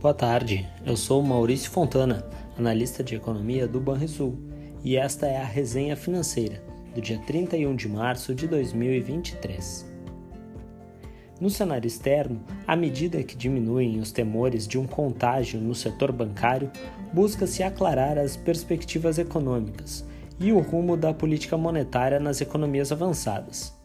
Boa tarde, eu sou Maurício Fontana, analista de economia do Banrisul, e esta é a resenha financeira do dia 31 de março de 2023. No cenário externo, à medida que diminuem os temores de um contágio no setor bancário, busca-se aclarar as perspectivas econômicas e o rumo da política monetária nas economias avançadas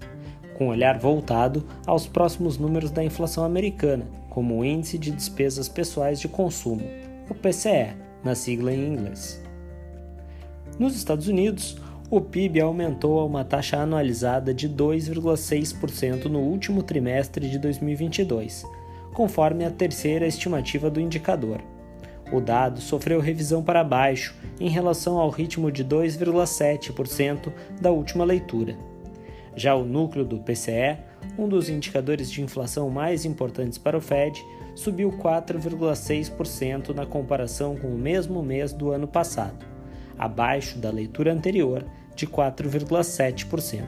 com olhar voltado aos próximos números da inflação americana, como o Índice de Despesas Pessoais de Consumo, o PCE, na sigla em inglês. Nos Estados Unidos, o PIB aumentou a uma taxa anualizada de 2,6% no último trimestre de 2022, conforme a terceira estimativa do indicador. O dado sofreu revisão para baixo em relação ao ritmo de 2,7% da última leitura. Já o núcleo do PCE, um dos indicadores de inflação mais importantes para o Fed, subiu 4,6% na comparação com o mesmo mês do ano passado, abaixo da leitura anterior de 4,7%.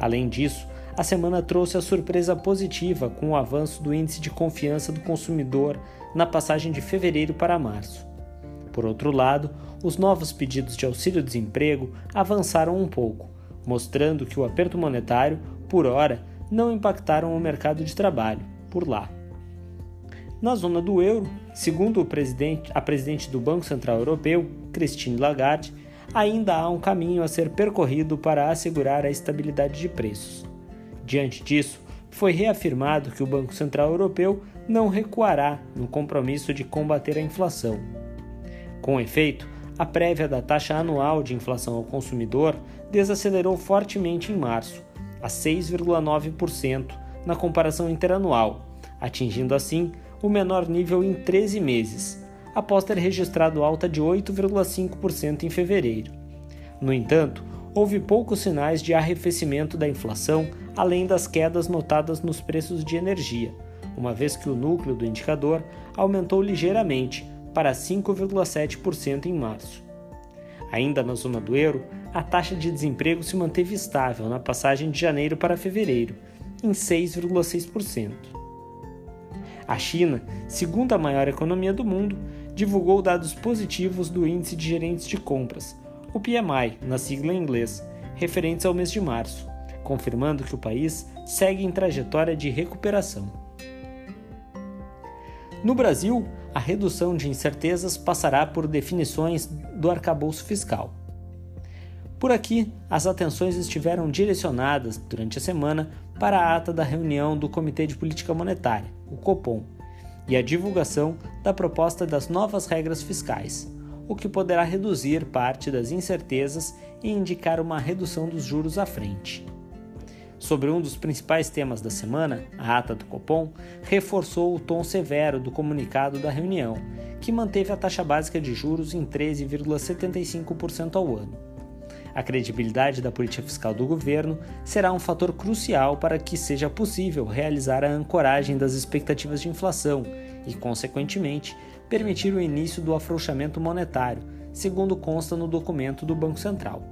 Além disso, a semana trouxe a surpresa positiva com o avanço do índice de confiança do consumidor na passagem de fevereiro para março. Por outro lado, os novos pedidos de auxílio-desemprego avançaram um pouco, mostrando que o aperto monetário, por hora, não impactaram o mercado de trabalho por lá. Na zona do euro, segundo presidente, a presidente do Banco Central Europeu, Christine Lagarde, ainda há um caminho a ser percorrido para assegurar a estabilidade de preços. Diante disso, foi reafirmado que o Banco Central Europeu não recuará no compromisso de combater a inflação. Com efeito, a prévia da taxa anual de inflação ao consumidor desacelerou fortemente em março, a 6,9% na comparação interanual, atingindo assim o menor nível em 13 meses, após ter registrado alta de 8,5% em fevereiro. No entanto, houve poucos sinais de arrefecimento da inflação além das quedas notadas nos preços de energia, uma vez que o núcleo do indicador aumentou ligeiramente para 5,7% em março. Ainda na zona do euro, a taxa de desemprego se manteve estável na passagem de janeiro para fevereiro, em 6,6%. A China, segunda maior economia do mundo, divulgou dados positivos do Índice de Gerentes de Compras, o PMI, na sigla em inglês, referentes ao mês de março, confirmando que o país segue em trajetória de recuperação. No Brasil, a redução de incertezas passará por definições do arcabouço fiscal. Por aqui, as atenções estiveram direcionadas durante a semana para a ata da reunião do Comitê de Política Monetária, o COPOM, e a divulgação da proposta das novas regras fiscais, o que poderá reduzir parte das incertezas e indicar uma redução dos juros à frente sobre um dos principais temas da semana, a ata do Copom, reforçou o tom severo do comunicado da reunião, que manteve a taxa básica de juros em 13,75% ao ano. A credibilidade da política fiscal do governo será um fator crucial para que seja possível realizar a ancoragem das expectativas de inflação e, consequentemente, permitir o início do afrouxamento monetário, segundo consta no documento do Banco Central.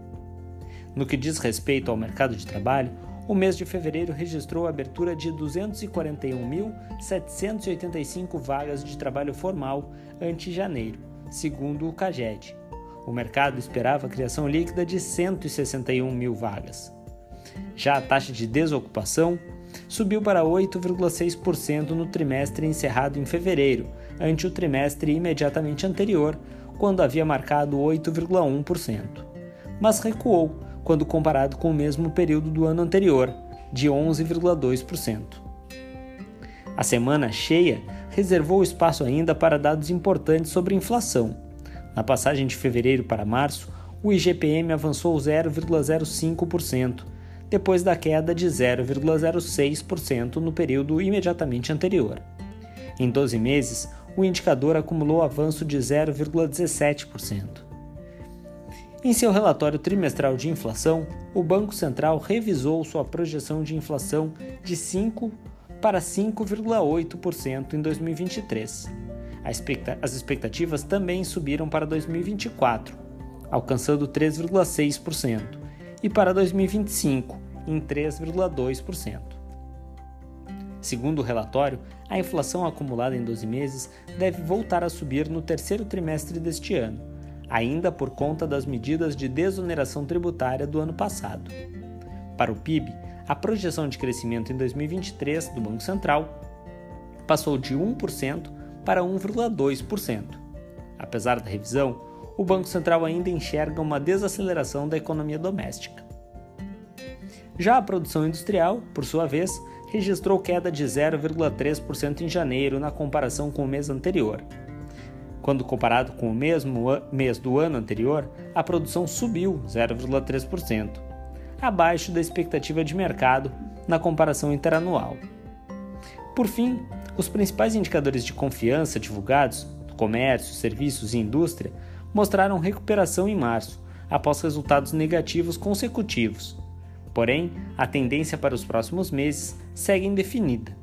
No que diz respeito ao mercado de trabalho, o mês de fevereiro registrou a abertura de 241.785 vagas de trabalho formal ante janeiro, segundo o CAGED. O mercado esperava a criação líquida de 161 mil vagas. Já a taxa de desocupação subiu para 8,6% no trimestre encerrado em fevereiro, ante o trimestre imediatamente anterior, quando havia marcado 8,1%, mas recuou quando comparado com o mesmo período do ano anterior, de 11,2%. A semana cheia reservou espaço ainda para dados importantes sobre inflação. Na passagem de fevereiro para março, o IGPM avançou 0,05%, depois da queda de 0,06% no período imediatamente anterior. Em 12 meses, o indicador acumulou avanço de 0,17%. Em seu relatório trimestral de inflação, o Banco Central revisou sua projeção de inflação de 5 para 5,8% em 2023. As expectativas também subiram para 2024, alcançando 3,6%, e para 2025, em 3,2%. Segundo o relatório, a inflação acumulada em 12 meses deve voltar a subir no terceiro trimestre deste ano, ainda por conta das medidas de desoneração tributária do ano passado. Para o PIB, a projeção de crescimento em 2023 do Banco Central passou de 1% para 1,2%. Apesar da revisão, o Banco Central ainda enxerga uma desaceleração da economia doméstica. Já a produção industrial, por sua vez, registrou queda de 0,3% em janeiro na comparação com o mês anterior. Quando comparado com o mesmo mês do ano anterior, a produção subiu 0,3%, abaixo da expectativa de mercado na comparação interanual. Por fim, os principais indicadores de confiança divulgados, comércio, serviços e indústria, mostraram recuperação em março, após resultados negativos consecutivos, Porém, a tendência para os próximos meses segue indefinida.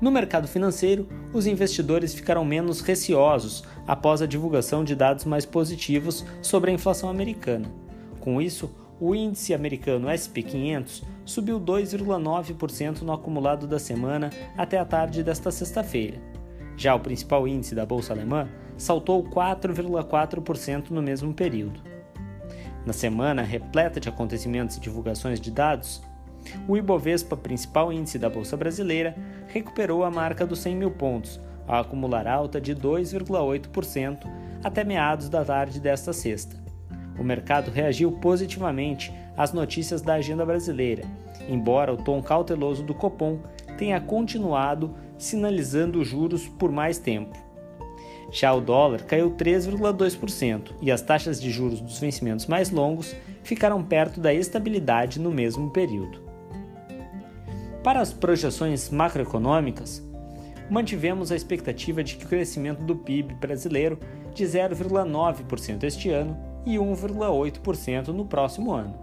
No mercado financeiro, os investidores ficaram menos receosos após a divulgação de dados mais positivos sobre a inflação americana. Com isso, o índice americano SP500 subiu 2,9% no acumulado da semana até a tarde desta sexta-feira. Já o principal índice da bolsa alemã saltou 4,4% no mesmo período. Na semana repleta de acontecimentos e divulgações de dados, o Ibovespa, principal índice da Bolsa Brasileira, recuperou a marca dos 100 mil pontos, ao acumular alta de 2,8% até meados da tarde desta sexta. O mercado reagiu positivamente às notícias da agenda brasileira, embora o tom cauteloso do Copom tenha continuado sinalizando juros por mais tempo. Já o dólar caiu 3,2% e as taxas de juros dos vencimentos mais longos ficaram perto da estabilidade no mesmo período. Para as projeções macroeconômicas, mantivemos a expectativa de que o crescimento do PIB brasileiro de 0,9% este ano e 1,8% no próximo ano.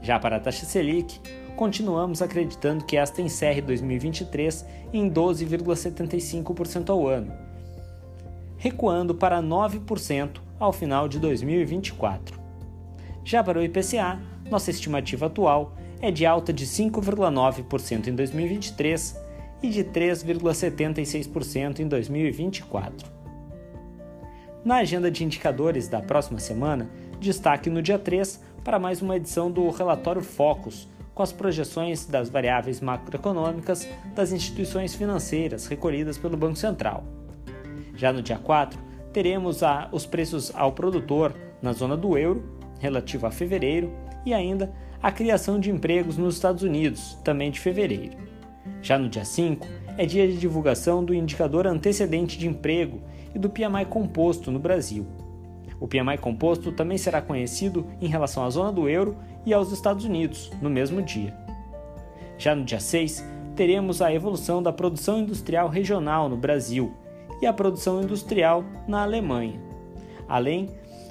Já para a taxa Selic, continuamos acreditando que esta encerre 2023 em 12,75% ao ano recuando para 9% ao final de 2024. Já para o IPCA, nossa estimativa atual é de alta de 5,9% em 2023 e de 3,76% em 2024. Na agenda de indicadores da próxima semana, destaque no dia 3 para mais uma edição do relatório Focus, com as projeções das variáveis macroeconômicas das instituições financeiras recolhidas pelo Banco Central. Já no dia 4, teremos a, os preços ao produtor na zona do euro, relativo a fevereiro, e ainda a criação de empregos nos Estados Unidos, também de fevereiro. Já no dia 5, é dia de divulgação do indicador antecedente de emprego e do PMI composto no Brasil. O PMI composto também será conhecido em relação à zona do euro e aos Estados Unidos, no mesmo dia. Já no dia 6, teremos a evolução da produção industrial regional no Brasil, e a produção industrial na Alemanha, além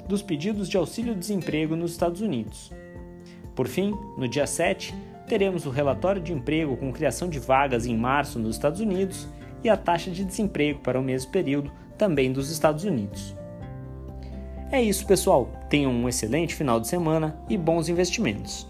dos pedidos de auxílio-desemprego nos Estados Unidos. Por fim, no dia 7, teremos o relatório de emprego com criação de vagas em março nos Estados Unidos e a taxa de desemprego para o mesmo período também dos Estados Unidos. É isso, pessoal. Tenham um excelente final de semana e bons investimentos.